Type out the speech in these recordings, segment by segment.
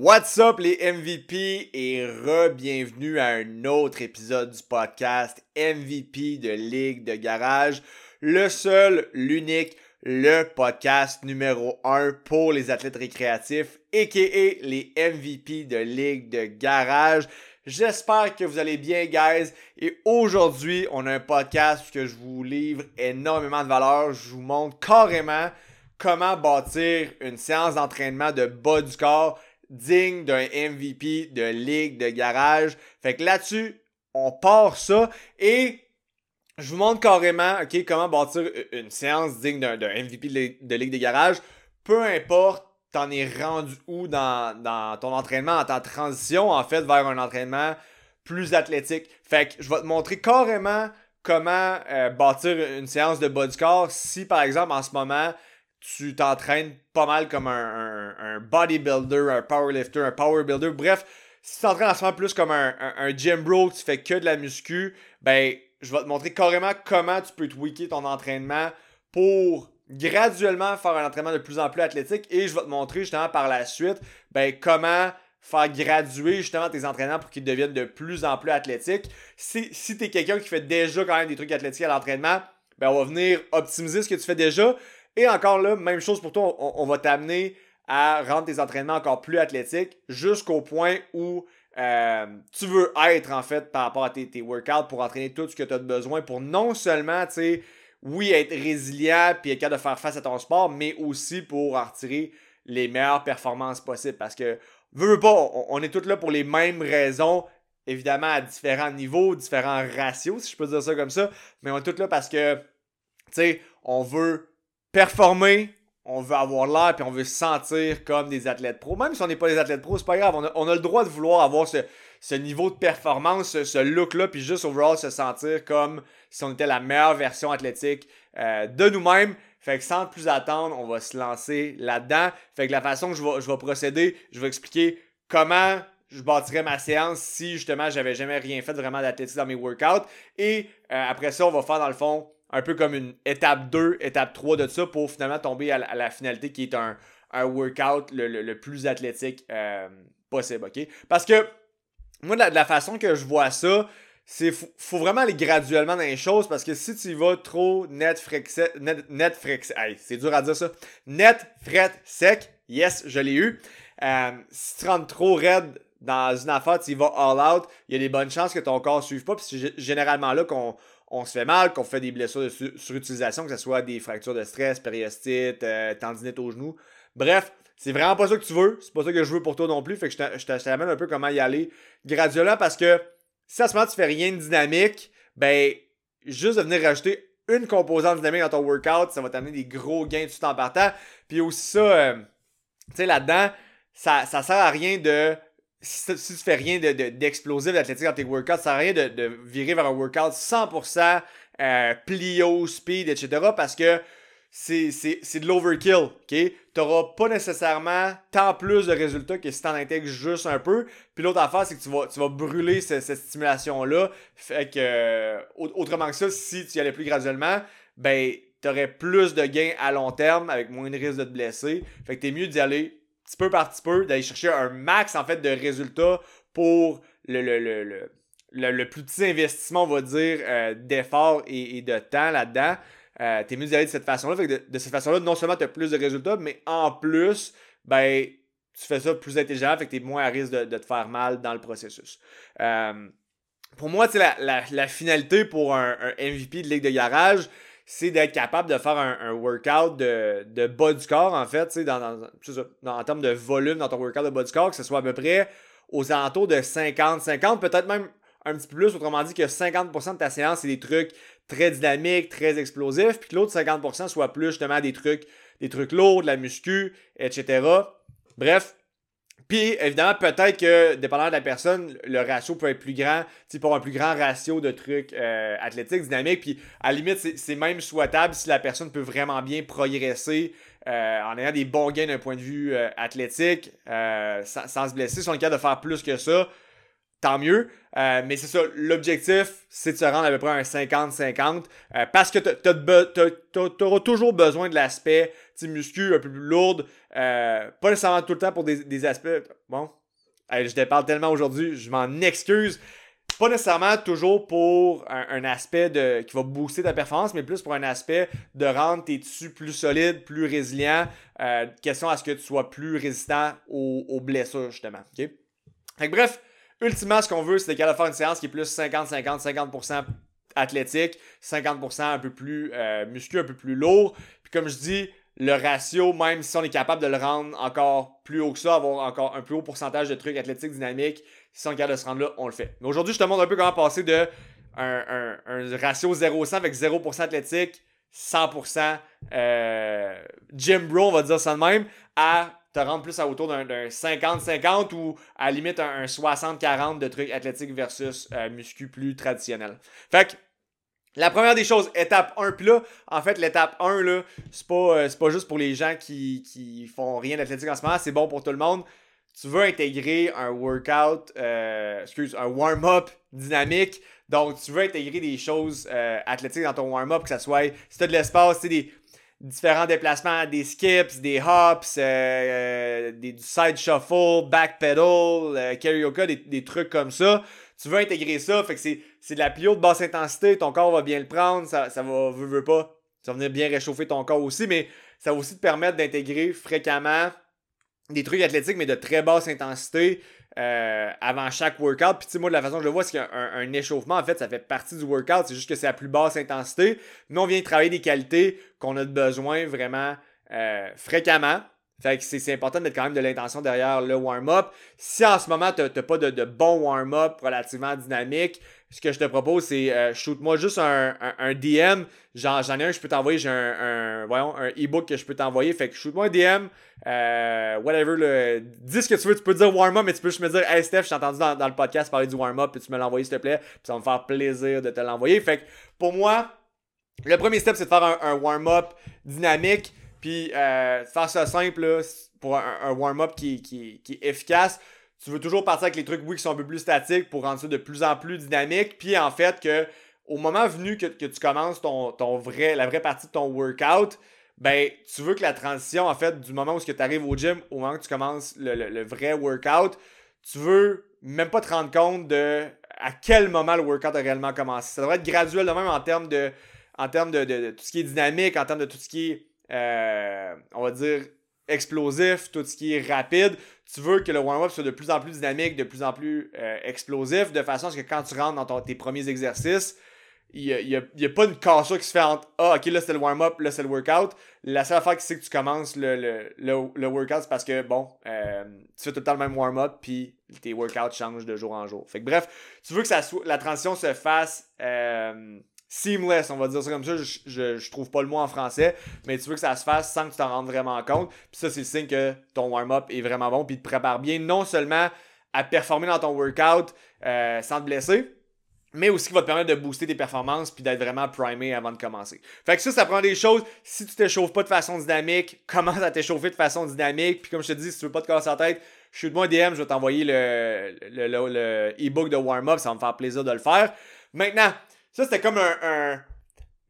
What's up les MVP et re-bienvenue à un autre épisode du podcast MVP de Ligue de Garage, le seul, l'unique, le podcast numéro 1 pour les athlètes récréatifs, aka les MVP de Ligue de Garage. J'espère que vous allez bien, guys. Et aujourd'hui, on a un podcast que je vous livre énormément de valeur. Je vous montre carrément comment bâtir une séance d'entraînement de bas du corps digne d'un MVP de ligue de garage. Fait que là-dessus, on part ça et je vous montre carrément comment bâtir une séance digne d'un MVP de ligue de garage. Peu importe, t'en es rendu où dans, dans ton entraînement, en ta transition en fait vers un entraînement plus athlétique. Fait que je vais te montrer carrément comment euh, bâtir une séance de bas du corps si par exemple en ce moment tu t'entraînes pas mal comme un, bodybuilder, un powerlifter, un powerbuilder. Bref, si tu t'entraînes en ce moment plus comme un, un, gym bro, tu fais que de la muscu, ben, je vais te montrer carrément comment tu peux tweaker ton entraînement pour graduellement faire un entraînement de plus en plus athlétique et je vais te montrer justement par la suite, ben, comment faire graduer justement tes entraînements pour qu'ils deviennent de plus en plus athlétiques. Si, si tu es quelqu'un qui fait déjà quand même des trucs athlétiques à l'entraînement, ben on va venir optimiser ce que tu fais déjà. Et encore là, même chose pour toi, on, va t'amener à rendre tes entraînements encore plus athlétiques jusqu'au point où euh, tu veux être en fait par rapport à tes, workouts pour entraîner tout ce que tu as besoin pour non seulement, tu sais, oui, être résilient puis être capable de faire face à ton sport, mais aussi pour en retirer les meilleures performances possibles. Parce que, veux, veux pas, on, on est tous là pour les mêmes raisons, évidemment à différents niveaux, différents ratios, si je peux dire ça comme ça, mais on est tous là parce que, tu sais, on veut performer, on veut avoir l'air, puis on veut se sentir comme des athlètes pro. Même si on n'est pas des athlètes pro, c'est pas grave. On a, le droit de vouloir avoir ce, niveau de performance, ce, look-là, puis juste overall se sentir comme si on était la meilleure version athlétique euh, de nous-mêmes. Fait que sans plus attendre, on va se lancer là-dedans. Fait que la façon que je vais, je vais procéder, je vais expliquer comment je bâtirais ma séance si justement j'avais jamais rien fait vraiment d'athlétisme dans mes workouts. Et euh, après ça, on va faire dans le fond un peu comme une étape 2, étape 3 de ça pour finalement tomber à, la finalité qui est un, workout le, plus athlétique euh, possible, OK? Parce que moi, de la, façon que je vois ça, c'est faut, faut vraiment aller graduellement dans les choses parce que si tu vas trop net net, net c'est dur à dire ça, net fret sec, yes, je l'ai eu. Euh, si tu rentres trop raide dans une affaire, tu y vas all out, il y a des bonnes chances que ton corps ne suive pas. Puis c'est généralement là qu'on on se fait mal, qu'on fait des blessures de surutilisation, que ce soit des fractures de stress, périostite, euh, tendinite au genou. Bref, c'est vraiment pas ça que tu veux. C'est pas ça que je veux pour toi non plus. Fait que je t'amène un peu comment y aller graduellement parce que si à ce moment tu fais rien de dynamique, ben, juste de venir rajouter une composante dynamique dans ton workout, ça va t'amener des gros gains tout en partant. Puis aussi ça, euh, tu sais, là-dedans, ça, ça sert à rien de si, tu fais rien d'explosif de, d'athlétique dans tes workouts, ça sert à rien de, virer vers un workout 100% euh, plio, speed, etc. parce que c'est de l'overkill, ok? T'auras pas nécessairement tant plus de résultats que si t'en intègres juste un peu. Puis l'autre affaire, c'est que tu vas, tu vas brûler cette, stimulation-là. Fait que, euh, autrement que ça, si tu y allais plus graduellement, ben, t'aurais plus de gains à long terme avec moins de risque de te blesser. Fait que t'es mieux d'y aller petit peu par petit peu, d'aller chercher un max en fait de résultats pour le, le, le, le, plus petit investissement, on va dire, euh, d'effort et, de temps là-dedans. Euh, t'es mieux d'y aller de cette façon-là. De, de, cette façon-là, non seulement tu as plus de résultats, mais en plus, ben, tu fais ça plus intelligemment, fait que tu es moins à risque de, te faire mal dans le processus. Euh, pour moi, la, la, la, finalité pour un, un, MVP de ligue de garage, c'est d'être capable de faire un, workout de, de, bas du corps, en fait, dans, dans, en termes de volume dans ton workout de bas du corps, que ce soit à peu près aux alentours de 50, 50, peut-être même un petit peu plus, autrement dit que 50% de ta séance, c'est des trucs très dynamiques, très explosifs, puis que l'autre 50% soit plus justement des trucs, des trucs lourds, de la muscu, etc. Bref, puis, évidemment, peut-être que, dépendant de la personne, le ratio peut être plus grand, tu pour un plus grand ratio de trucs euh, athlétiques, dynamiques. Puis, à la limite, c'est même souhaitable si la personne peut vraiment bien progresser euh, en ayant des bons gains d'un point de vue euh, athlétique, sans, se blesser. Si on est capable de faire plus que ça, tant mieux. Euh, mais c'est ça, l'objectif, c'est de se rendre à peu près à un 50-50 euh, parce que tu auras toujours besoin de l'aspect muscu un peu plus lourd. Euh, pas nécessairement tout le temps pour des, aspects. Bon, je te parle tellement aujourd'hui, je m'en excuse. Pas nécessairement toujours pour un, aspect de, qui va booster ta performance, mais plus pour un aspect de rendre tes tissus plus solides, plus résilients. question à ce que tu sois plus résistant aux, blessures, justement. OK? bref, Ultimement, ce qu'on veut, c'est de faire une séance qui est plus 50-50, 50%, athlétique, 50% un peu plus euh, muscu, un peu plus lourd. Puis comme je dis, le ratio, même si on est capable de le rendre encore plus haut que ça, avoir encore un plus haut pourcentage de trucs athlétiques dynamiques, si on est capable de se rendre là, on le fait. Mais aujourd'hui, je te montre un peu comment passer de un, ratio 0-100 avec 0% athlétique, 100% euh, gym bro, on va dire ça de même, à te rendre plus à autour d'un 50-50 ou à la limite un, 60-40 de trucs athlétiques versus euh, muscu plus traditionnel. Fait que la première des choses, étape 1, puis là, en fait, l'étape 1, là, c'est pas, euh, pas juste pour les gens qui, qui font rien d'athlétique en ce moment, c'est bon pour tout le monde. Tu veux intégrer un workout, euh, excuse, un warm-up dynamique. Donc, tu veux intégrer des choses athlétiques dans ton warm-up, que ça soit, si tu as de l'espace, des, différents déplacements, des skips, des hops, euh, euh, des, du side shuffle, backpedal, euh, karaoke, des, des, trucs comme ça. Tu veux intégrer ça, fait que c'est, de la plus haute basse intensité, ton corps va bien le prendre, ça, ça va, veut, veut pas, ça va venir bien réchauffer ton corps aussi, mais ça va aussi te permettre d'intégrer fréquemment des trucs athlétiques, mais de très basse intensité, euh, avant chaque workout. Puis, tu sais, moi, de la façon que je le vois, c'est qu'un un, échauffement, en fait, ça fait partie du workout. C'est juste que c'est à plus basse intensité. Mais on vient travailler des qualités qu'on a besoin vraiment euh, fréquemment. Fait que c'est important de mettre quand même de l'intention derrière le warm-up. Si en ce moment, tu n'as pas de, de, bon warm-up relativement dynamique, ce que je te propose, c'est euh, shoot-moi juste un, un, DM. J'en, ai un, je peux t'envoyer. J'ai un, voyons, un e-book que je peux t'envoyer. Fait que shoot-moi un DM. Euh, whatever. Le, dis ce que tu veux. Tu peux dire warm-up, mais tu peux juste me dire Hey Steph, j'ai entendu dans, le podcast parler du warm-up. Puis tu me l'envoyer, s'il te plaît? Puis ça va me faire plaisir de te l'envoyer. Fait que pour moi, le premier step, c'est de faire un warm-up dynamique. Puis, euh, faire ça simple, pour un, warm-up qui, qui, qui, est efficace, tu veux toujours partir avec les trucs, oui, qui sont un peu plus statiques pour rendre ça de plus en plus dynamique. Puis, en fait, que au moment venu que, tu commences ton, vrai, la vraie partie de ton workout, ben, tu veux que la transition, en fait, du moment où tu arrives au gym au moment que tu commences le, le, vrai workout, tu veux même pas te rendre compte de à quel moment le workout a réellement commencé. Ça devrait être graduel de même en termes de, en termes de, de tout ce qui est dynamique, en termes de tout ce qui est euh, on va dire, explosif, tout ce qui est rapide. Tu veux que le warm-up soit de plus en plus dynamique, de plus en plus euh, explosif, de façon à ce que quand tu rentres dans tes premiers exercices, il n'y a, pas une cassure qui se fait entre Ah, ok, là c'est le warm-up, là c'est le workout. La seule affaire qui c'est que tu commences le, le, workout, c'est parce que, bon, euh, tu fais tout le temps le même warm-up, puis tes workouts changent de jour en jour. Fait que bref, tu veux que ça la transition se fasse seamless, on va dire ça comme ça. Je, je, trouve pas le mot en français, mais tu veux que ça se fasse sans que tu t'en rendes vraiment compte. Puis ça, c'est le signe que ton warm-up est vraiment bon, puis te prépare bien, non seulement à performer dans ton workout euh, sans te blesser, mais aussi qui va te permettre de booster tes performances puis d'être vraiment primé avant de commencer. Fait que ça, ça prend des choses. Si tu t'échauffes pas de façon dynamique, commence à t'échauffer de façon dynamique. Puis comme je te dis, si tu veux pas te casser la tête, shoot-moi un DM, je vais t'envoyer le, le, e-book de warm-up, ça va me faire plaisir de le faire. Maintenant, ça, c'était comme un,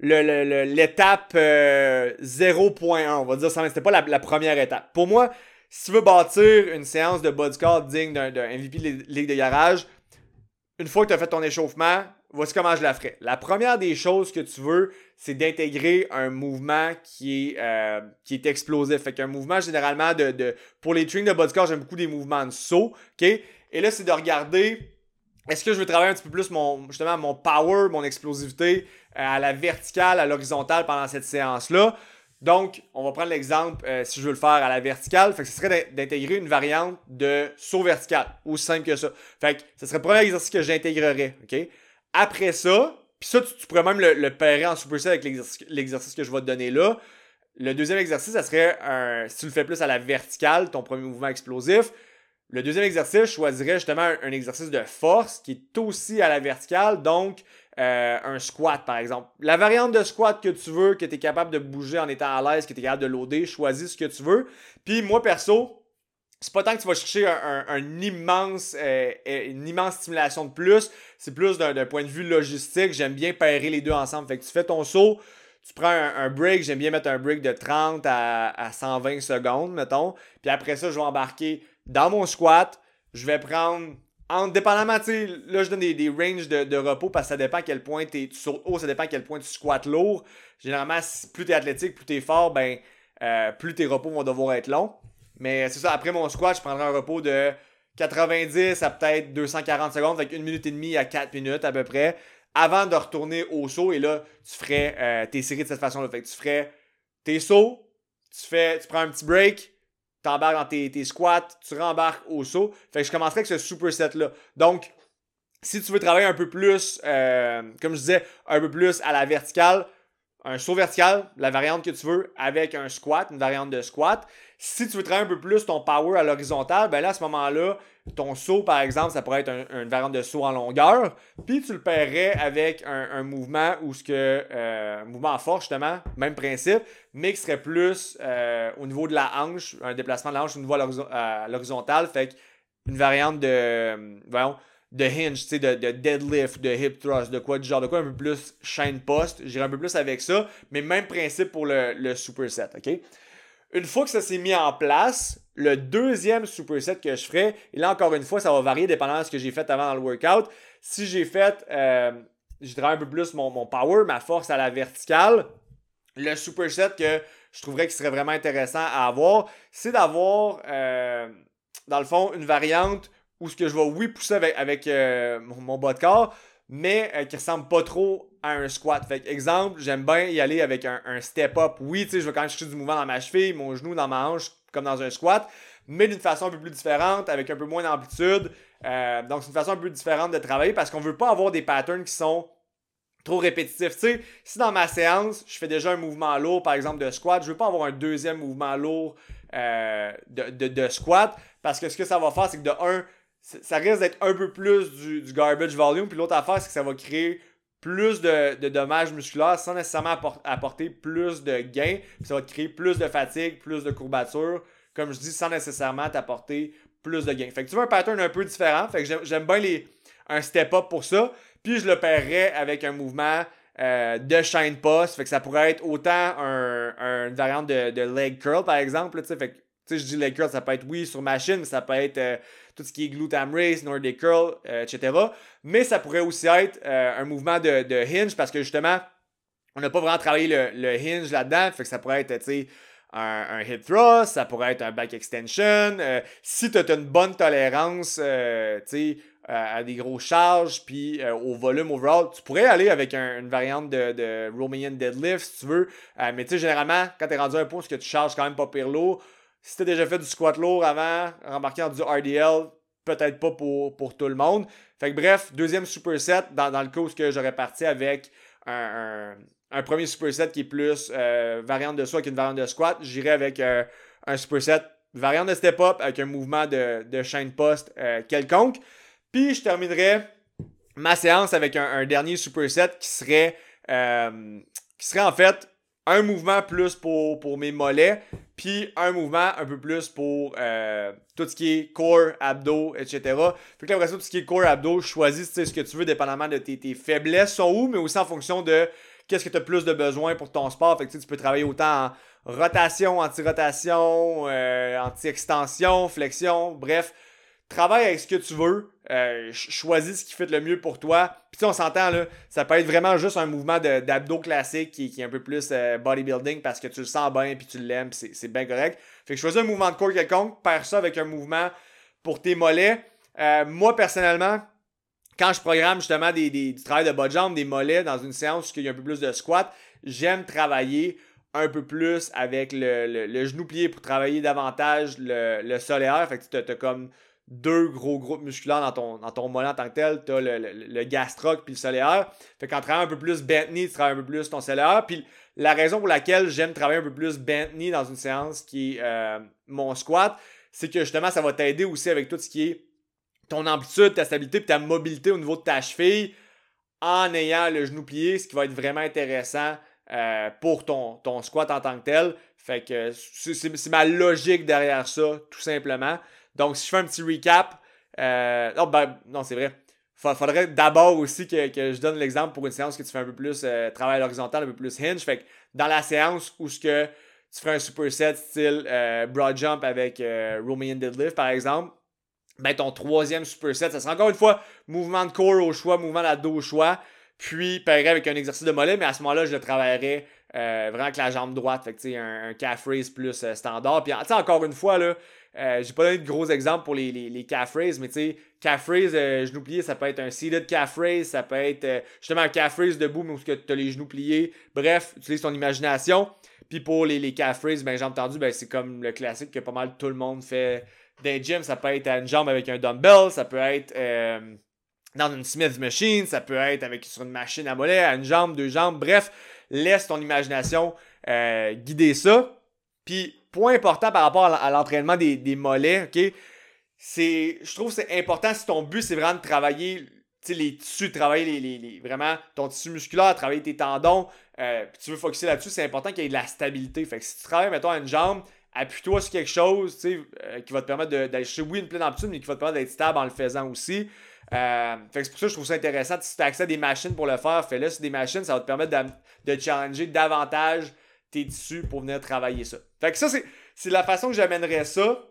l'étape 0.1, euh, on va dire ça, mais c'était pas la, première étape. Pour moi, si tu veux bâtir une séance de bodycard digne d'un MVP de Ligue de garage, une fois que tu as fait ton échauffement, voici comment je la ferai. La première des choses que tu veux, c'est d'intégrer un mouvement qui est, euh, qui est explosif. Fait qu'un mouvement généralement de, Pour les trainings de bodycard, j'aime beaucoup des mouvements de saut. OK? Et là, c'est de regarder est-ce que je veux travailler un petit peu plus mon, justement mon power, mon explosivité euh, à la verticale, à l'horizontale pendant cette séance-là? Donc, on va prendre l'exemple euh, si je veux le faire à la verticale. Fait que ce serait d'intégrer une variante de saut vertical. Aussi simple que ça. Fait que ce serait le premier exercice que j'intégrerais. OK? Après ça, puis ça, tu, pourrais même le, le pairer en superset avec l'exercice que je vais te donner là. Le deuxième exercice, ça serait un, si tu le fais plus à la verticale, ton premier mouvement explosif, le deuxième exercice, je choisirais justement un, exercice de force qui est aussi à la verticale, donc euh, un squat par exemple. La variante de squat que tu veux, que tu es capable de bouger en étant à l'aise, que tu es capable de loader, choisis ce que tu veux. Puis moi perso, c'est pas tant que tu vas chercher un, immense, euh, euh, une immense stimulation de plus, c'est plus d'un point de vue logistique. J'aime bien pairer les deux ensemble. Fait que tu fais ton saut, tu prends un, break, j'aime bien mettre un break de 30 à, 120 secondes, mettons. Puis après ça, je vais embarquer dans mon squat. Je vais prendre, en dépendamment, tu sais, là je donne des, ranges de, repos parce que ça dépend à quel point tu sautes haut, ça dépend à quel point tu squats lourd. Généralement, plus tu es athlétique, plus tu es fort, ben, euh, plus tes repos vont devoir être longs. Mais c'est ça, après mon squat, je prendrai un repos de 90 à peut-être 240 secondes, avec une minute et demie à 4 minutes à peu près, avant de retourner au saut. Et là, tu ferais euh, tes séries de cette façon-là. Fait que tu ferais tes sauts, tu, fais, tu prends un petit break, tu embarques dans tes, squats, tu rembarques au saut. Fait que je commencerai avec ce superset-là. Donc, si tu veux travailler un peu plus, euh, comme je disais, un peu plus à la verticale, un saut vertical, la variante que tu veux, avec un squat, une variante de squat. Si tu veux travailler un peu plus ton power à l'horizontale, ben là, à ce moment-là, ton saut, par exemple, ça pourrait être une variante de saut en longueur. Puis tu le paierais avec un, mouvement ou ce que. Euh, mouvement en force, justement, même principe, mais qui serait plus euh, au niveau de la hanche, un déplacement de la hanche au niveau à l'horizontale. Fait une variante de. voyons, de hinge, tu sais, de, deadlift, de hip thrust, de quoi, du genre de quoi, un peu plus chaîne poste. J'irai un peu plus avec ça, mais même principe pour le, le superset, ok? Une fois que ça s'est mis en place, le deuxième superset que je ferai, et là encore une fois, ça va varier dépendant de ce que j'ai fait avant dans le workout. Si j'ai fait, euh, un peu plus mon, mon, power, ma force à la verticale, le superset que je trouverais qui serait vraiment intéressant à avoir, c'est d'avoir, euh, dans le fond, une variante où ce que je vais, oui, pousser avec, euh, mon, bas de corps, mais euh, qui ressemble pas trop à un squat. Fait exemple, j'aime bien y aller avec un, step-up. Oui, tu sais, je vais quand même chercher du mouvement dans ma cheville, mon genou dans ma hanche, comme dans un squat, mais d'une façon un peu plus différente, avec un peu moins d'amplitude. Euh, donc, c'est une façon un peu différente de travailler parce qu'on veut pas avoir des patterns qui sont trop répétitifs. Tu sais, si dans ma séance, je fais déjà un mouvement lourd, par exemple de squat, je veux pas avoir un deuxième mouvement lourd de, de, squat parce que ce que ça va faire, c'est que de un, ça risque d'être un peu plus du, garbage volume. Puis l'autre affaire, c'est que ça va créer plus de, dommages musculaires sans nécessairement apporter plus de gains. Puis ça va te créer plus de fatigue, plus de courbature. Comme je dis, sans nécessairement t'apporter plus de gains. Fait que tu veux un pattern un peu différent. Fait que j'aime bien les, un step-up pour ça. Puis je le paierais avec un mouvement euh, de shine post. Fait que ça pourrait être autant un, une variante de, leg curl, par exemple. fait que sais, je dis leg curl, ça peut être oui sur machine, mais ça peut être euh, tout ce qui est glutam race, Nordic curl, euh, etc. Mais ça pourrait aussi être euh, un mouvement de, de, hinge parce que justement, on n'a pas vraiment travaillé le, le hinge là-dedans. Fait que ça pourrait être, tu sais, un, un, hip thrust, ça pourrait être un back extension. si tu as une bonne tolérance, tu sais, à des grosses charges, puis au volume overall, tu pourrais aller avec une variante de, de Romanian deadlift si tu veux. mais tu sais, généralement, quand tu es rendu à un point où que tu charges quand même pas pire lourd, si tu as déjà fait du squat lourd avant, rembarquer en du RDL, peut-être pas pour, pour tout le monde. Fait que bref, deuxième superset, dans, dans le cas où j'aurais parti avec un, un, premier superset qui est plus euh, variante de saut qu'une variante de squat, j'irai avec euh, un superset variante de step-up avec un mouvement de, de chaîne poste euh, quelconque. Puis je terminerai ma séance avec un, un dernier superset qui serait, qui serait en fait un mouvement plus pour, pour mes mollets, puis un mouvement un peu plus pour euh, tout ce qui est core, abdos, etc. Puis que après ça, tout ce qui est core, abdos, choisis ce que tu veux dépendamment de tes, tes faiblesses sont où, mais aussi en fonction de qu'est-ce que tu as plus de besoin pour ton sport. Fait que tu peux travailler autant en rotation, anti-rotation, euh, anti-extension, flexion, bref travaille avec ce que tu veux, euh, choisis ce qui fait le mieux pour toi. Puis on s'entend là, ça peut être vraiment juste un mouvement d'abdos classique qui, est un peu plus euh, bodybuilding parce que tu le sens bien puis tu l'aimes, c'est bien correct. Fait que choisis un mouvement de corps quelconque, perds ça avec un mouvement pour tes mollets. Euh, moi personnellement, quand je programme justement des, des, du travail de bas de jambe, des mollets dans une séance où il y a un peu plus de squat, j'aime travailler un peu plus avec le, genou plié pour travailler davantage le, le solaire. Fait que tu as comme deux gros groupes musculaires dans ton, dans ton mollet en tant que tel. Tu as le, le, gastroc puis le solaire. Fait qu'en travaillant un peu plus bent knee, tu travailles un peu plus ton solaire. Puis la raison pour laquelle j'aime travailler un peu plus bent knee dans une séance qui est euh, mon squat, c'est que justement, ça va t'aider aussi avec tout ce qui est ton amplitude, ta stabilité puis ta mobilité au niveau de ta cheville en ayant le genou plié, ce qui va être vraiment intéressant euh, pour ton, ton squat en tant que tel. Fait que c'est ma logique derrière ça, tout simplement. Donc, si je fais un petit recap, euh, non, ben, non, c'est vrai. Faudrait d'abord aussi que, je donne l'exemple pour une séance que tu fais un peu plus euh, travail horizontal, un peu plus hinge. Fait que dans la séance où ce que tu ferais un superset style euh, broad jump avec Romanian deadlift, par exemple, ben ton troisième superset, ça sera encore une fois mouvement de corps au choix, mouvement d'ado au choix, puis pareil avec un exercice de mollet, mais à ce moment-là, je le travaillerais euh, vraiment avec la jambe droite. Fait que, un, un calf raise plus euh, standard. Puis, encore une fois, là, euh, j'ai pas donné de gros exemples pour les, les, les calf raise, mais tu sais, calf raise, genoux pliés, ça peut être un seated calf raise, ça peut être justement un calf raise debout, mais où tu as les genoux pliés. Bref, utilise ton imagination. Puis pour les, les calf raise, ben, jambes tendues, ben, c'est comme le classique que pas mal tout le monde fait les gyms. Ça peut être à une jambe avec un dumbbell, ça peut être dans une Smith machine, ça peut être avec sur une machine à mollet, à une jambe, deux jambes, bref laisse ton imagination euh, guider ça. Puis, point important par rapport à l'entraînement des, mollets, OK? C'est, je trouve que c'est important si ton but, c'est vraiment de travailler les tissus, de travailler les, vraiment ton tissu musculaire, travailler tes tendons, euh, puis tu veux focuser là-dessus, c'est important qu'il y ait de la stabilité. Fait que si tu travailles, mettons, à une jambe, appuie-toi sur quelque chose euh, qui va te permettre d'aller chercher, oui, une pleine amplitude, mais qui va te permettre d'être stable en le faisant aussi. Euh, fait que c'est pour ça que je trouve ça intéressant. Si tu as accès à des machines pour le faire, fais-le sur des machines. Ça va te permettre de, challenger davantage tes tissus pour venir travailler ça. Fait que ça, c'est la façon que j'amènerais ça.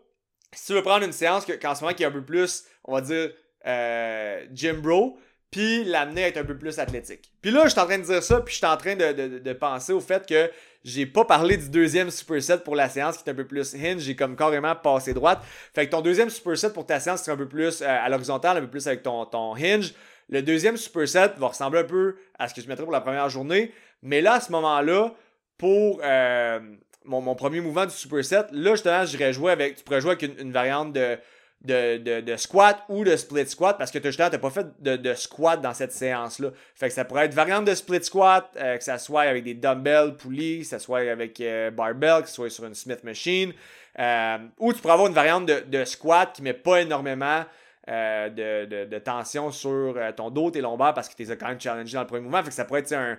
Si tu veux prendre une séance qu'en ce moment qui est un peu plus, on va dire, euh, gym bro, puis l'amener à être un peu plus athlétique. Puis là, je suis en train de dire ça, puis je suis en train de, penser au fait que j'ai pas parlé du deuxième superset pour la séance qui est un peu plus hinge, j'ai comme carrément passé droite. Fait que ton deuxième superset pour ta séance c'est un peu plus euh, à l'horizontale, un peu plus avec ton, ton hinge. Le deuxième superset va ressembler un peu à ce que je mettrais pour la première journée, mais là, à ce moment-là, pour euh, mon, premier mouvement du superset, là, justement, j'irais jouer avec, tu pourrais jouer avec une variante de de, squat ou de split squat parce que tu n'as pas fait de, squat dans cette séance-là. Fait que ça pourrait être variante de split squat, euh, que ça soit avec des dumbbells, poulies, que ça soit avec euh, barbell, que ce soit sur une Smith machine. Euh, ou tu pourrais avoir une variante de, squat qui met pas énormément de, tension sur ton dos, tes lombaires parce que tu les as quand même challengé dans le premier mouvement. Fait que ça pourrait être un,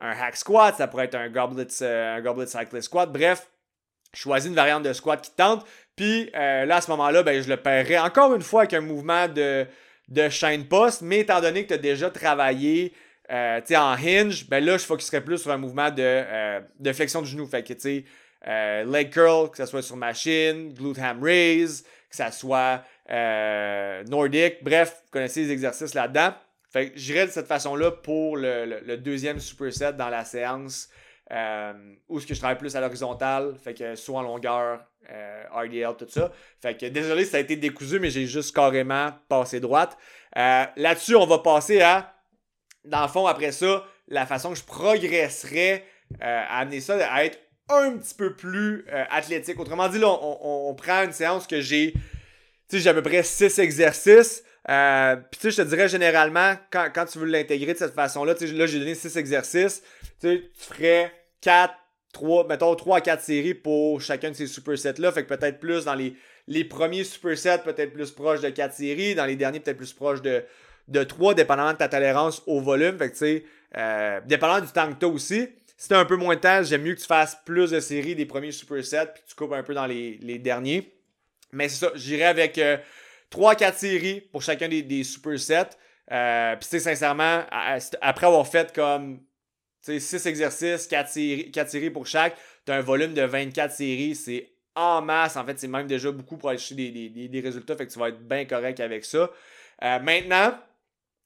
un hack squat, ça pourrait être un goblet, un goblet cyclist squat. Bref, choisis une variante de squat qui te tente. Puis euh, là, à ce moment-là, ben, je le paierai encore une fois avec un mouvement de, de chaîne poste, mais étant donné que tu as déjà travaillé euh, en hinge, ben là, je focuserai plus sur un mouvement de, euh, de flexion du genou. Fait que, tu sais, leg curl, que ce soit sur machine, glute ham raise, que ce soit nordic. Bref, vous connaissez les exercices là-dedans. Fait que de cette façon-là pour le, deuxième superset dans la séance euh, ou ce que je travaille plus à l'horizontale, fait que soit en longueur, euh, RDL, tout ça. Fait que désolé, ça a été décousu, mais j'ai juste carrément passé droite. Euh, là-dessus, on va passer à, dans le fond, après ça, la façon que je progresserais à amener ça à être un petit peu plus athlétique. Autrement dit, là, on, prend une séance que j'ai, tu sais, j'ai à peu près 6 exercices. Euh, puis tu sais, je te dirais généralement, quand, quand tu veux l'intégrer de cette façon-là, tu sais, là, j'ai donné 6 exercices, tu sais, tu ferais 4, 3, mettons 3 à 4 séries pour chacun de ces supersets-là, fait que peut-être plus dans les, les premiers supersets, peut-être plus proche de 4 séries, dans les derniers, peut-être plus proche de, de 3, dépendamment de ta tolérance au volume, fait que tu sais, euh, dépendant du temps que tu aussi. Si t'as un peu moins de temps, j'aime mieux que tu fasses plus de séries des premiers supersets, puis tu coupes un peu dans les, les derniers. Mais c'est ça, j'irai avec... Euh, 3-4 séries pour chacun des, des super euh, Puis, tu sais, sincèrement, après avoir fait comme 6 exercices, 4 séries, séries pour chaque, tu as un volume de 24 séries. C'est en masse. En fait, c'est même déjà beaucoup pour aller chercher des, des, des, résultats. Fait que tu vas être bien correct avec ça. Euh, maintenant,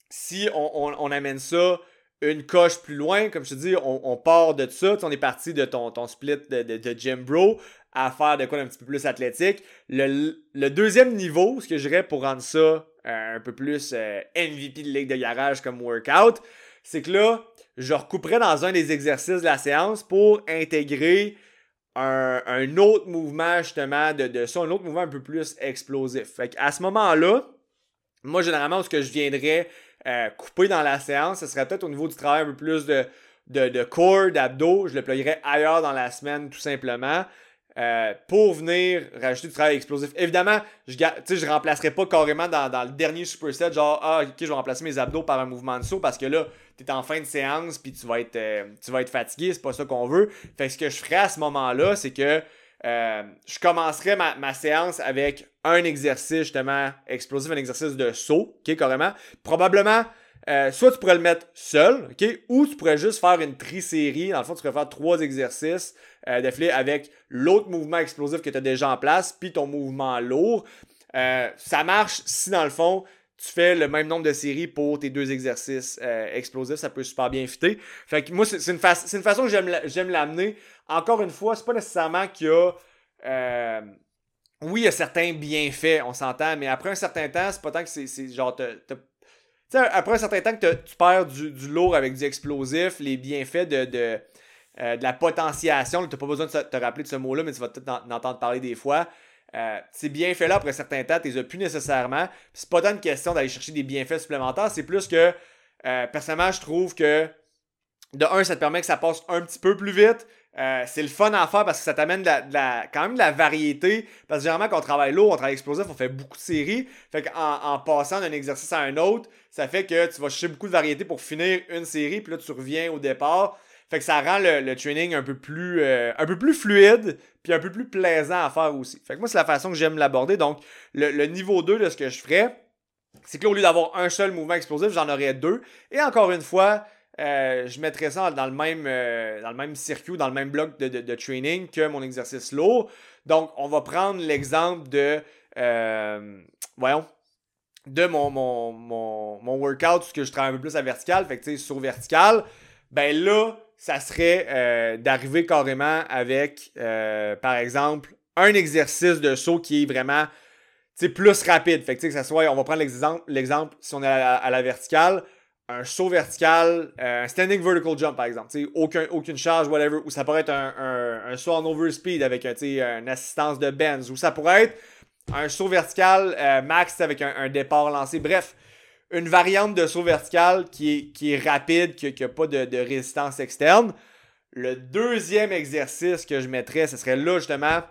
si on, on, amène ça une coche plus loin, comme je te dis, on, part de ça. Tu, on est parti de ton, ton split de, de, de Jim Bro à faire de quoi un petit peu plus athlétique. Le, deuxième niveau, ce que je dirais pour rendre ça euh, un peu plus euh, MVP de ligue de garage comme workout, c'est que là, je recouperai dans un des exercices de la séance pour intégrer un, autre mouvement, justement, de, de, ça, un autre mouvement un peu plus explosif. Fait à ce moment-là, moi, généralement, ce que je viendrais euh, couper dans la séance, ce serait peut-être au niveau du travail un peu plus de, de, de corps, d'abdos. Je le plierais ailleurs dans la semaine, tout simplement. Euh, pour venir rajouter du travail explosif. Évidemment, je je remplacerai pas carrément dans, le dernier superset, genre, ah, ok, je vais remplacer mes abdos par un mouvement de saut parce que là, tu es en fin de séance puis tu vas être, euh, tu vas être fatigué, c'est pas ça qu'on veut. Fait que ce que je ferai à ce moment-là, c'est que euh, je commencerai ma, séance avec un exercice justement explosif, un exercice de saut, ok, carrément. Probablement, soit tu pourrais le mettre seul, ok, ou tu pourrais juste faire une tri-série. Dans le fond, tu pourrais faire trois exercices euh, défilé avec l'autre mouvement explosif que tu as déjà en place, puis ton mouvement lourd. Euh, ça marche si dans le fond, tu fais le même nombre de séries pour tes deux exercices euh, explosifs, ça peut super bien fitter. Fait que moi, c'est une, une, façon que j'aime l'amener. Encore une fois, c'est pas nécessairement qu'il y a. Euh, oui, il y a certains bienfaits, on s'entend, mais après un certain temps, c'est pas tant que c'est genre. Sais, après un certain temps que tu perds du, lourd avec du explosif, les bienfaits de, de, euh, la potentiation. Tu n'as pas besoin de te rappeler de ce mot-là, mais tu vas peut-être en, entendre parler des fois. Euh, c'est bien fait là après un certain temps, tu les as plus nécessairement. C'est pas tant une question d'aller chercher des bienfaits supplémentaires, c'est plus que euh, personnellement, je trouve que de un, ça te permet que ça passe un petit peu plus vite. C'est le fun à faire parce que ça t'amène quand même de la variété. Parce que généralement, quand on travaille lourd, on travaille explosif, on fait beaucoup de séries. Fait qu'en en passant d'un exercice à un autre, ça fait que tu vas chercher beaucoup de variété pour finir une série. Puis là, tu reviens au départ. Fait que ça rend le, training un peu plus euh, un peu plus fluide puis un peu plus plaisant à faire aussi. Fait que moi, c'est la façon que j'aime l'aborder. Donc, le, niveau 2 de ce que je ferais, c'est que au lieu d'avoir un seul mouvement explosif, j'en aurais deux. Et encore une fois, euh, je mettrais ça dans le même, euh, dans le même circuit, dans le même bloc de, training que mon exercice lourd. Donc, on va prendre l'exemple de, voyons, de mon, mon, mon, mon workout, que je travaille un peu plus à vertical, fait tu sais, sur vertical. Ben là, ça serait euh, d'arriver carrément avec, euh, par exemple, un exercice de saut qui est vraiment plus rapide. Fait que, ça soit, on va prendre l'exemple, si on est à la, verticale, un saut vertical, euh, un standing vertical jump par exemple, aucun, aucune charge, whatever, ou ça pourrait être un, un, saut en overspeed avec un, une assistance de Benz, ou ça pourrait être un saut vertical max avec un, départ lancé. Bref, une variante de saut vertical qui est, qui est rapide, qui n'a pas de, résistance externe. Le deuxième exercice que je mettrais, ce serait là justement,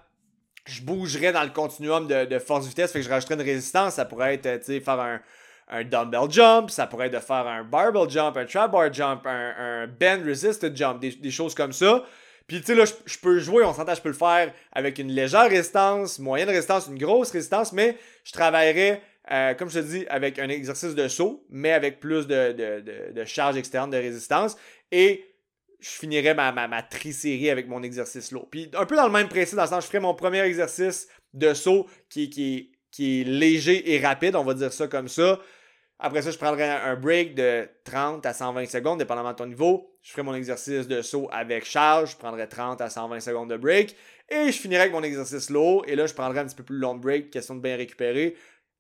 je bougerais dans le continuum de, force-vitesse, fait que je rajouterais une résistance. Ça pourrait être, tu sais, faire un, un dumbbell jump, ça pourrait être de faire un barbell jump, un trap bar jump, un, bend resisted jump, des, choses comme ça. Puis tu sais là, je, peux jouer, on s'entend, je peux le faire avec une légère résistance, moyenne résistance, une grosse résistance, mais je travaillerais euh, comme je te dis, avec un exercice de saut, mais avec plus de, charge externe, de résistance. Et je finirais ma, ma, tri-série avec mon exercice lourd. Puis un peu dans le même principe, dans le sens, je ferais mon premier exercice de saut qui, qui, qui est léger et rapide, on va dire ça comme ça. Après ça, je prendrais un break de 30 à 120 secondes, dépendamment de ton niveau. Je ferai mon exercice de saut avec charge. Je prendrais 30 à 120 secondes de break. Et je finirais avec mon exercice lourd. Et là, je prendrais un petit peu plus long break, question de bien récupérer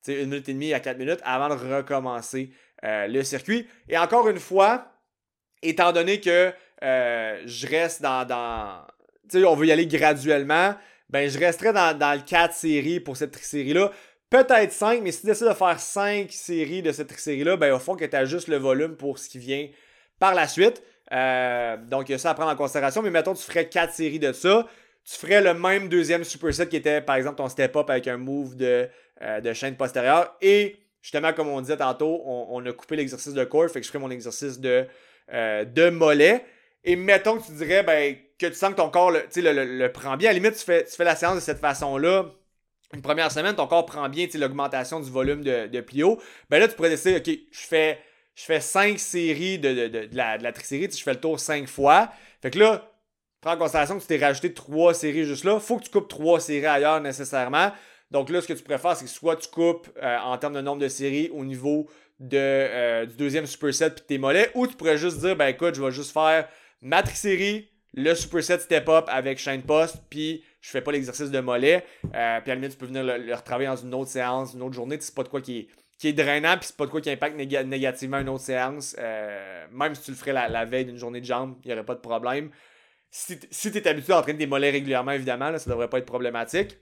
une minute et demie à quatre minutes avant de recommencer euh, le circuit. Et encore une fois, étant donné que euh, je reste dans, dans tu sais, on veut y aller graduellement, ben je resterai dans, dans le 4 séries pour cette série-là. Peut-être 5, mais si tu décides de faire 5 séries de cette série-là, ben au fond que tu ajustes le volume pour ce qui vient par la suite. Euh, donc, il y a ça à prendre en considération. Mais mettons, tu ferais 4 séries de ça. Tu ferais le même deuxième superset qui était, par exemple, ton step-up avec un move de euh, de chaîne postérieure. Et justement, comme on disait tantôt, on, a coupé l'exercice de corps, fait que je ferai mon exercice de, euh, de mollet. Et mettons que tu dirais ben, que tu sens que ton corps le, le, prend bien. À la limite, tu fais, tu fais la séance de cette façon-là. Une première semaine, ton corps prend bien l'augmentation du volume de, de plio. Ben là, tu pourrais décider, OK, je fais, je fais 5 séries de, de, de la, de la trisérie, je fais le tour 5 fois. Fait que là, prends en considération que tu t'es rajouté 3 séries juste là. Faut que tu coupes 3 séries ailleurs nécessairement. Donc là, ce que tu préfères, c'est que soit tu coupes euh, en termes de nombre de séries au niveau de, euh, du deuxième superset puis tes mollets, ou tu pourrais juste dire, ben écoute, je vais juste faire ma série, le superset step-up avec chaîne post, puis je fais pas l'exercice de mollet. Euh, puis à la limite, tu peux venir le, retravailler dans une autre séance, une autre journée. C'est pas de quoi qui est, qui est drainant, puis c'est pas de quoi qui impacte négativement une autre séance. même si tu le ferais la, veille d'une journée de jambes, il n'y aurait pas de problème. Si tu es habitué à entraîner des mollets régulièrement, évidemment, là, ça devrait pas être problématique.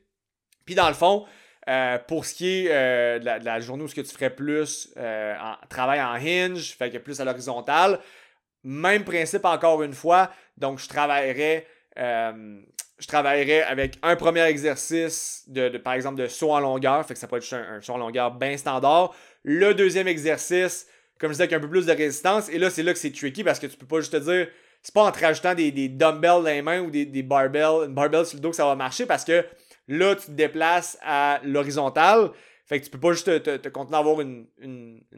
Puis dans le fond, euh, pour ce qui est euh, de, la, journée où ce que tu ferais plus euh, travail en hinge, fait que plus à l'horizontale, même principe encore une fois. Donc je travaillerais je travaillerais avec un premier exercice de, par exemple de saut en longueur, fait que ça peut être un, saut en longueur bien standard. Le deuxième exercice, comme je disais, avec un peu plus de résistance. Et là, c'est là que c'est tricky parce que tu peux pas juste te dire, c'est pas en te rajoutant des, dumbbells dans les mains ou des, barbells, une barbell sur le dos que ça va marcher parce que là, tu te déplaces à l'horizontale. Fait que tu peux pas juste te, te, continuer à avoir une,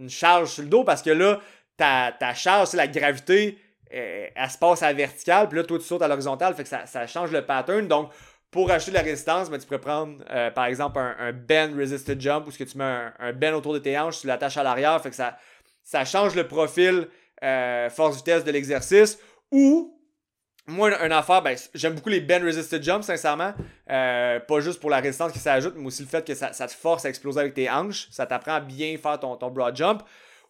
charge sur le dos parce que là, ta, ta charge, la gravité euh, elle, se passe à la verticale, puis là, toi, tu sautes à l'horizontale, fait que ça, change le pattern. Donc, pour acheter la résistance, ben, tu pourrais prendre, euh, par exemple, un, bend resisted jump, où ce que tu mets un, un bend autour de tes hanches, tu l'attaches à l'arrière, fait que ça, ça change le profil euh, force-vitesse de l'exercice. Ou, moi, une, affaire, ben, j'aime beaucoup les bend resisted jumps, sincèrement. pas juste pour la résistance qui s'ajoute, mais aussi le fait que ça, te force à exploser avec tes hanches. Ça t'apprend à bien faire ton, ton broad jump.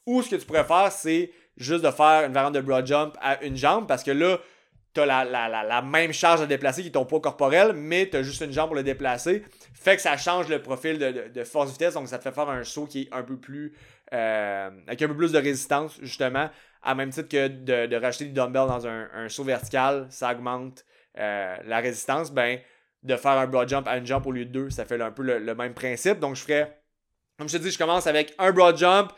Ou ce que tu pourrais faire, c'est juste de faire une variante de broad jump à une jambe parce que là, tu as la, même charge à déplacer qui est ton poids corporel, mais tu as juste une jambe pour le déplacer. Fait que ça change le profil de, force-vitesse, donc ça te fait faire un saut qui est un peu plus. Euh, avec un peu plus de résistance, justement, à même titre que de, racheter des dumbbells dans un, saut vertical, ça augmente euh, la résistance. Ben, de faire un broad jump à une jump au lieu de deux, ça fait un peu le, le même principe. Donc, je ferais, comme je te dis, je commence avec un broad jump,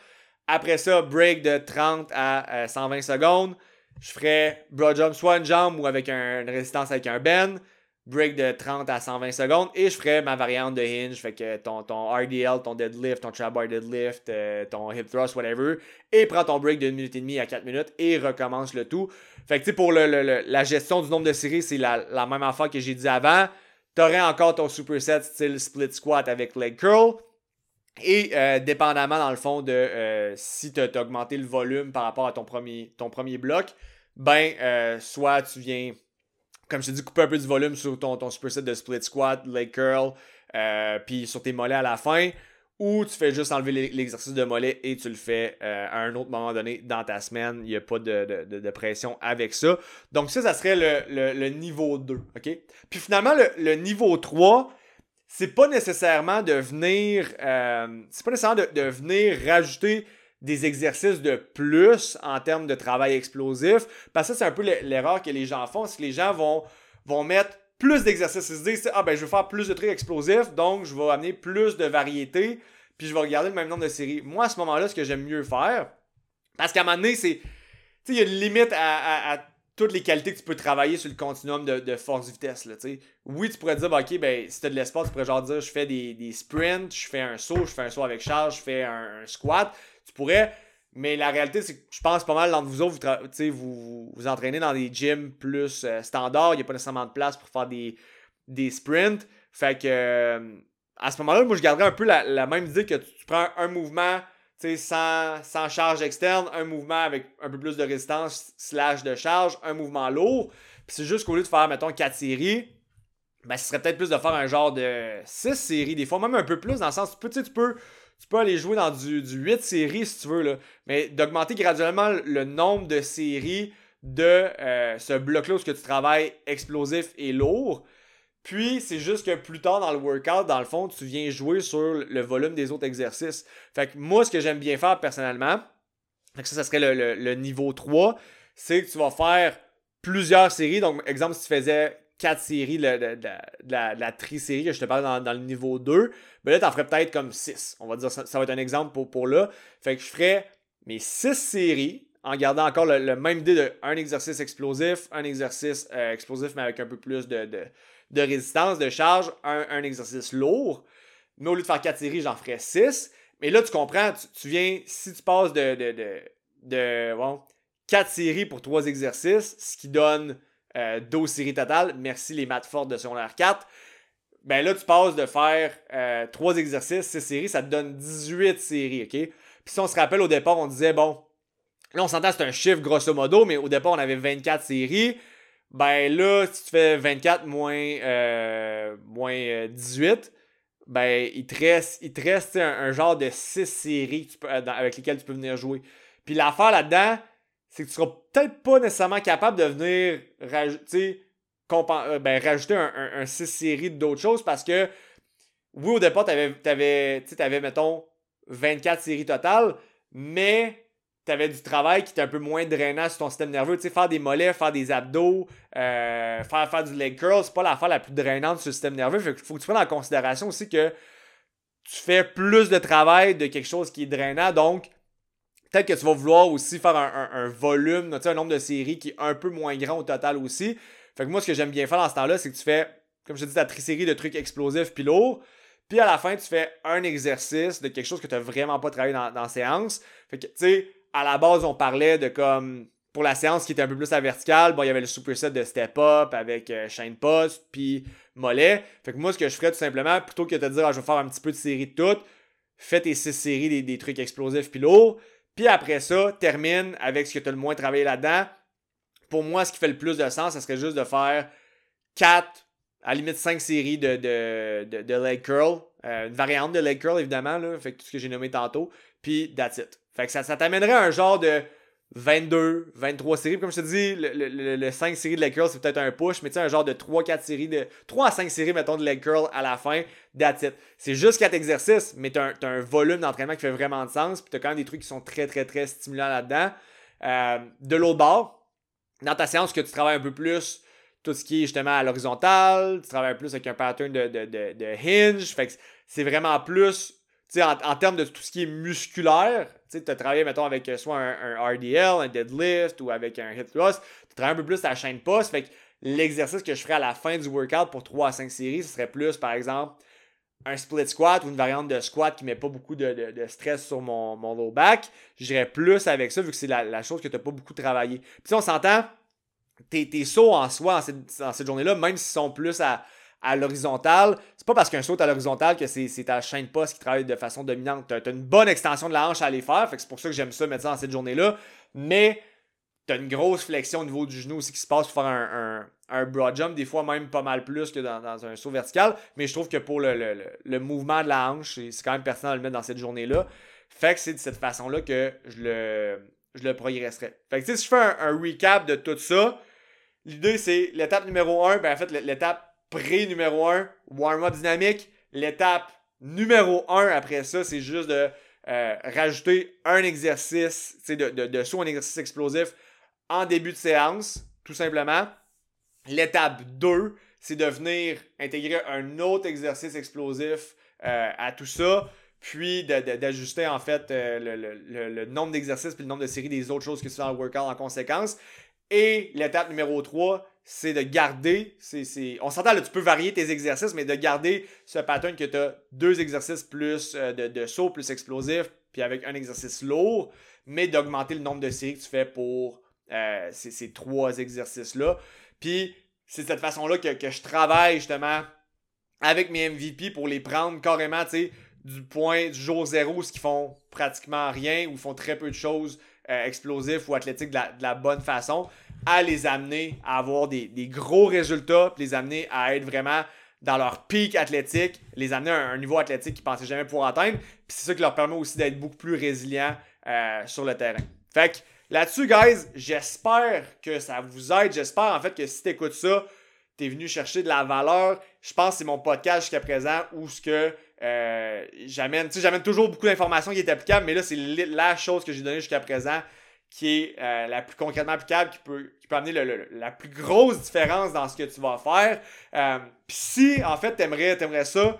après ça, break de 30 à 120 euh, secondes. Je ferai broad jump soit une jambe ou avec une résistance avec un bend. Break de 30 à 120 secondes. Et je ferai ma variante de hinge. Fait que ton, ton RDL, ton deadlift, ton trap bar deadlift, euh, ton hip thrust, whatever. Et prends ton break de 1 minute et demie à 4 minutes et recommence le tout. Fait que tu sais, pour la gestion du nombre de séries, c'est la, même affaire que j'ai dit avant. Tu aurais encore ton superset style split squat avec leg curl. Et euh, dépendamment, dans le fond, de euh, si tu as, augmenté le volume par rapport à ton premier, ton premier bloc, ben, euh, soit tu viens, comme je t'ai dit, couper un peu du volume sur ton, ton superset de split squat, leg curl, puis sur tes mollets à la fin, ou tu fais juste enlever l'exercice de mollet et tu le fais à un autre moment donné dans ta semaine. Il n'y a pas de, pression avec ça. Donc, ça, ça serait le, niveau 2. OK? Puis finalement, le, le niveau 3, c'est pas nécessairement de venir, euh, c'est pas nécessairement de, venir rajouter des exercices de plus en termes de travail explosif. Parce que c'est un peu l'erreur que les gens font, c'est que les gens vont, vont mettre plus d'exercices. Ils se disent, ah ben je veux faire plus de trucs explosifs, donc je vais amener plus de variété, puis je vais regarder le même nombre de séries. Moi, à ce moment-là, ce que j'aime mieux faire, parce qu'à un moment donné, c'est. Tu sais, il y a une limite à, à toutes les qualités que tu peux travailler sur le continuum de, force-vitesse. Oui, tu pourrais dire, bah, ok, ben, si tu as de l'espace, tu pourrais genre dire, je fais des, sprints, je fais un saut, je fais un saut avec charge, je fais un, squat. Tu pourrais, mais la réalité, c'est que je pense pas mal d'entre vous autres, vous, vous, vous, entraînez dans des gyms plus euh, standards, il n'y a pas nécessairement de place pour faire des, des sprints. Fait que, euh, à ce moment-là, moi, je garderais un peu la, même idée que tu prends un mouvement sans, sans charge externe, un mouvement avec un peu plus de résistance slash de charge, un mouvement lourd. Puis c'est juste qu'au lieu de faire, mettons, 4 séries, ben, ce serait peut-être plus de faire un genre de 6 séries, des fois même un peu plus, dans le sens, tu tu peux, tu peux aller jouer dans du, du 8 séries si tu veux, là, mais d'augmenter graduellement le nombre de séries de euh, ce bloc-là où tu travailles explosif et lourd. Puis, c'est juste que plus tard dans le workout, dans le fond, tu viens jouer sur le volume des autres exercices. Fait que moi, ce que j'aime bien faire personnellement, ça, ça serait le, niveau 3, c'est que tu vas faire plusieurs séries. Donc, exemple, si tu faisais 4 séries de, la, tri-série que je te parle dans, le niveau 2, ben là, tu en ferais peut-être comme 6. On va dire, ça, ça va être un exemple pour, pour là. Fait que je ferais mes 6 séries en gardant encore le, même idée de un exercice explosif, un exercice euh, explosif mais avec un peu plus de, de résistance, de charge, un, exercice lourd. Mais au lieu de faire 4 séries, j'en ferais 6. Mais là, tu comprends, tu, viens, si tu passes de, de, de, bon, 4 séries pour 3 exercices, ce qui donne 12 euh, séries totales, merci les maths fortes de secondaire 4, ben là, tu passes de faire 3 euh, exercices, 6 séries, ça te donne 18 séries, OK? Puis si on se rappelle, au départ, on disait, bon, là, on s'entend, c'est un chiffre grosso modo, mais au départ, on avait 24 séries. Ben là, si tu fais 24 moins, euh, moins 18, euh, ben il te reste, il te reste un, genre de 6 séries avec lesquelles tu peux venir jouer. Puis l'affaire là-dedans, c'est que tu seras peut-être pas nécessairement capable de venir rajouter, euh, ben, rajouter un, 6 séries d'autres choses parce que, oui, au départ, tu avais, avais, avais, mettons, 24 séries totales, mais tu avais du travail qui était un peu moins drainant sur ton système nerveux. Tu sais, faire des mollets, faire des abdos, euh, faire, faire du leg curl, c'est pas l'affaire la plus drainante sur le système nerveux. Fait faut que tu prennes en considération aussi que tu fais plus de travail de quelque chose qui est drainant. Donc, peut-être que tu vas vouloir aussi faire un, volume, tu sais, un nombre de séries qui est un peu moins grand au total aussi. Fait que moi, ce que j'aime bien faire dans ce temps-là, c'est que tu fais, comme je te dis, ta trisérie de trucs explosifs puis lourds. Puis à la fin, tu fais un exercice de quelque chose que tu n'as vraiment pas travaillé dans, dans la séance. Fait que, tu sais, à la base, on parlait de comme pour la séance qui était un peu plus à verticale, bon, il y avait le superset de step up avec euh, chaîne post puis mollet. Fait que moi, ce que je ferais tout simplement, plutôt que de te dire, ah, je vais faire un petit peu de série de toutes, fais tes six séries des, trucs explosifs puis lourds. Puis après ça, termine avec ce que tu as le moins travaillé là-dedans. Pour moi, ce qui fait le plus de sens, ce serait juste de faire 4, à la limite 5 séries de, de, leg curl. Euh, une variante de leg curl, évidemment, là, fait tout ce que j'ai nommé tantôt. Puis that's it. Fait que ça, ça t'amènerait un genre de 22, 23 séries. Comme je te dis, le, 5 séries de leg curl, c'est peut-être un push, mais tu sais, un genre de 3-4 séries, de 3 à 5 séries, mettons, de leg curl à la fin. That's. C'est juste 4 exercices, mais tu as, un volume d'entraînement qui fait vraiment de sens. Puis tu as quand même des trucs qui sont très, très, très stimulants là-dedans. Euh, de l'autre bord, dans ta séance, que tu travailles un peu plus tout ce qui est justement à l'horizontale, tu travailles plus avec un pattern de, de, de, de hinge. Fait que c'est vraiment plus en, en termes de tout ce qui est musculaire, tu as travaillé, mettons, avec euh, soit un, RDL, un deadlift ou avec un hip thrust, tu travailles un peu plus ta chaîne poste. Fait que l'exercice que je ferais à la fin du workout pour 3 à 5 séries, ce serait plus, par exemple, un split squat ou une variante de squat qui met pas beaucoup de, stress sur mon, mon, low back. J'irais plus avec ça vu que c'est la, chose que tu n'as pas beaucoup travaillé. Puis si on s'entend, tes, sauts en soi en cette, cette journée-là, même s'ils sont plus à à l'horizontale, c'est pas parce qu'un saut à l'horizontale que c'est ta chaîne poste qui travaille de façon dominante. Tu as, une bonne extension de la hanche à aller faire, c'est pour ça que j'aime ça mettre ça dans cette journée-là. Mais tu as une grosse flexion au niveau du genou aussi qui se passe pour faire un, un, broad jump, des fois même pas mal plus que dans, un saut vertical. Mais je trouve que pour le, mouvement de la hanche, c'est quand même pertinent de le mettre dans cette journée-là. Fait que c'est de cette façon-là que je le, je le progresserai. Fait que si je fais un, recap de tout ça, l'idée c'est l'étape numéro 1, ben en fait l'étape pré numéro 1, warm-up dynamique. L'étape numéro 1 après ça, c'est juste de euh, rajouter un exercice, de, de, de saut, un exercice explosif en début de séance, tout simplement. L'étape 2, c'est de venir intégrer un autre exercice explosif euh, à tout ça, puis d'ajuster en fait euh, le, le, nombre d'exercices puis le nombre de séries des autres choses que tu fais le workout en conséquence. Et l'étape numéro 3, c'est de garder, on s'entend là, tu peux varier tes exercices, mais de garder ce pattern que tu as deux exercices plus euh, de, saut, plus explosif, puis avec un exercice lourd, mais d'augmenter le nombre de séries que tu fais pour euh, ces, trois exercices-là. Puis c'est de cette façon-là que, que, je travaille justement avec mes MVP pour les prendre carrément, tu sais, du point du jour zéro, ce qui font pratiquement rien ou font très peu de choses euh, explosifs ou athlétiques de la, bonne façon, à les amener à avoir des, gros résultats, puis les amener à être vraiment dans leur pic athlétique, les amener à un, niveau athlétique qu'ils pensaient jamais pouvoir atteindre. Puis c'est ça qui leur permet aussi d'être beaucoup plus résilients euh, sur le terrain. Fait que là-dessus, guys, j'espère que ça vous aide. J'espère en fait que si tu écoutes ça, tu es venu chercher de la valeur. Je pense que c'est mon podcast jusqu'à présent où ce que euh, j'amène, j'amène toujours beaucoup d'informations qui est applicable, mais là, c'est la chose que j'ai donnée jusqu'à présent qui est euh, la plus concrètement applicable, qui peut, qui peut amener la plus grosse différence dans ce que tu vas faire. Euh, Puis si, en fait, t'aimerais, aimerais ça,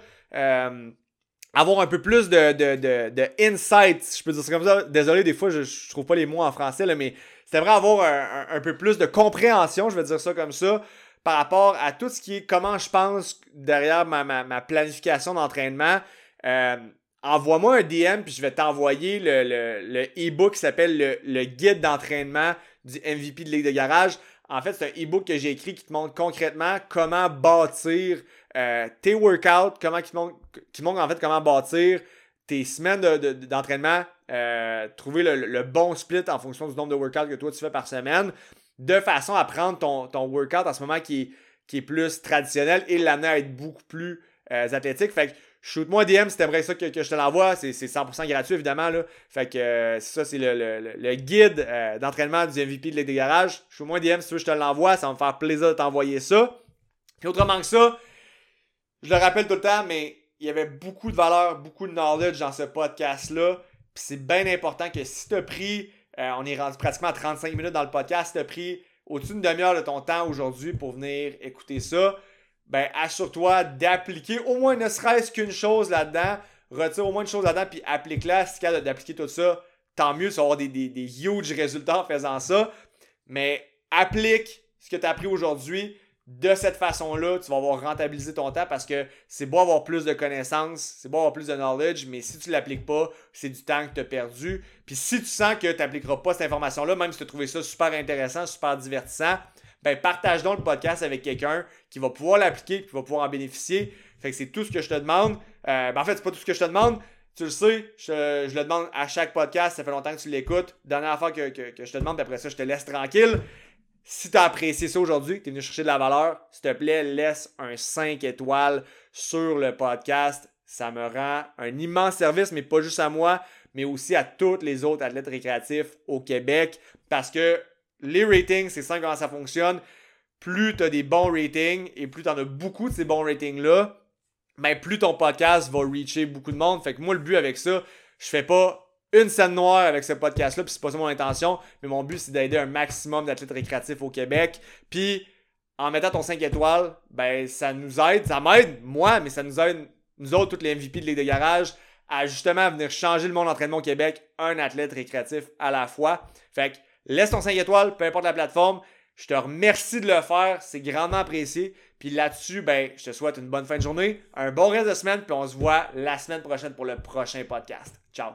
avoir un peu plus de, de, de, de insights, je peux dire ça comme ça. Désolé, des fois, je, je trouve pas les mots en français, là, mais t'aimerais avoir un, un, peu plus de compréhension, je vais dire ça comme ça, par rapport à tout ce qui est comment je pense derrière ma, ma, planification d'entraînement. Envoie-moi un DM puis je vais t'envoyer le, e-book qui s'appelle le, guide d'entraînement du MVP de Ligue de Garage. En fait, c'est un e-book que j'ai écrit qui te montre concrètement comment bâtir euh, tes workouts, comment qui montre, qui montre en fait comment bâtir tes semaines d'entraînement, euh, trouver le, le, bon split en fonction du nombre de workouts que toi tu fais par semaine de façon à prendre ton, ton workout en ce moment qui est, qui est plus traditionnel et l'amener à être beaucoup plus euh, athlétique. Fait que shoot-moi DM si t'aimerais ça que, je te l'envoie. C'est 100% gratuit, évidemment. Là. Fait que euh, ça, c'est le, guide euh, d'entraînement du MVP de l'aide garage. Shoot-moi un DM si tu veux je te l'envoie. Ça va me faire plaisir de t'envoyer ça. Autrement que ça, je le rappelle tout le temps, mais il y avait beaucoup de valeur, beaucoup de knowledge dans ce podcast-là. Puis c'est bien important que si tu pris Euh, on est rendu pratiquement à 35 minutes dans le podcast. Tu as pris au-dessus d'une demi-heure de ton temps aujourd'hui pour venir écouter ça. Ben, assure-toi d'appliquer au moins ne serait-ce qu'une chose là-dedans. Retire au moins une chose là-dedans, puis applique-la. Si tu es d'appliquer tout ça, tant mieux. Tu vas avoir des, des, des huge résultats en faisant ça. Mais applique ce que tu as appris aujourd'hui de cette façon-là, tu vas avoir rentabilisé ton temps parce que c'est beau avoir plus de connaissances, c'est beau avoir plus de knowledge, mais si tu ne l'appliques pas, c'est du temps que tu as perdu. Puis si tu sens que tu n'appliqueras pas cette information-là, même si tu as trouvé ça super intéressant, super divertissant, ben partage donc le podcast avec quelqu'un qui va pouvoir l'appliquer, qui va pouvoir en bénéficier. Fait que c'est tout ce que je te demande. Euh, ben en fait, c'est pas tout ce que je te demande. Tu le sais, je, le demande à chaque podcast, ça fait longtemps que tu l'écoutes. Dernière fois que, que je te demande, après ça, je te laisse tranquille. Si tu as apprécié ça aujourd'hui, que tu es venu chercher de la valeur, s'il te plaît, laisse un 5 étoiles sur le podcast. Ça me rend un immense service, mais pas juste à moi, mais aussi à tous les autres athlètes récréatifs au Québec. Parce que les ratings, c'est ça comment ça fonctionne. Plus tu des bons ratings et plus tu as beaucoup de ces bons ratings-là, ben plus ton podcast va reacher beaucoup de monde. Fait que moi, le but avec ça, je fais pas une scène noire avec ce podcast-là, puis c'est pas ça mon intention, mais mon but c'est d'aider un maximum d'athlètes récréatifs au Québec. Puis en mettant ton 5 étoiles, ben ça nous aide, ça m'aide moi, mais ça nous aide nous autres, tous les MVP de Ligue de Garage, à justement venir changer le monde d'entraînement au Québec, un athlète récréatif à la fois. Fait que laisse ton 5 étoiles, peu importe la plateforme. Je te remercie de le faire, c'est grandement apprécié. Puis là-dessus, ben, je te souhaite une bonne fin de journée, un bon reste de semaine, puis on se voit la semaine prochaine pour le prochain podcast. Ciao!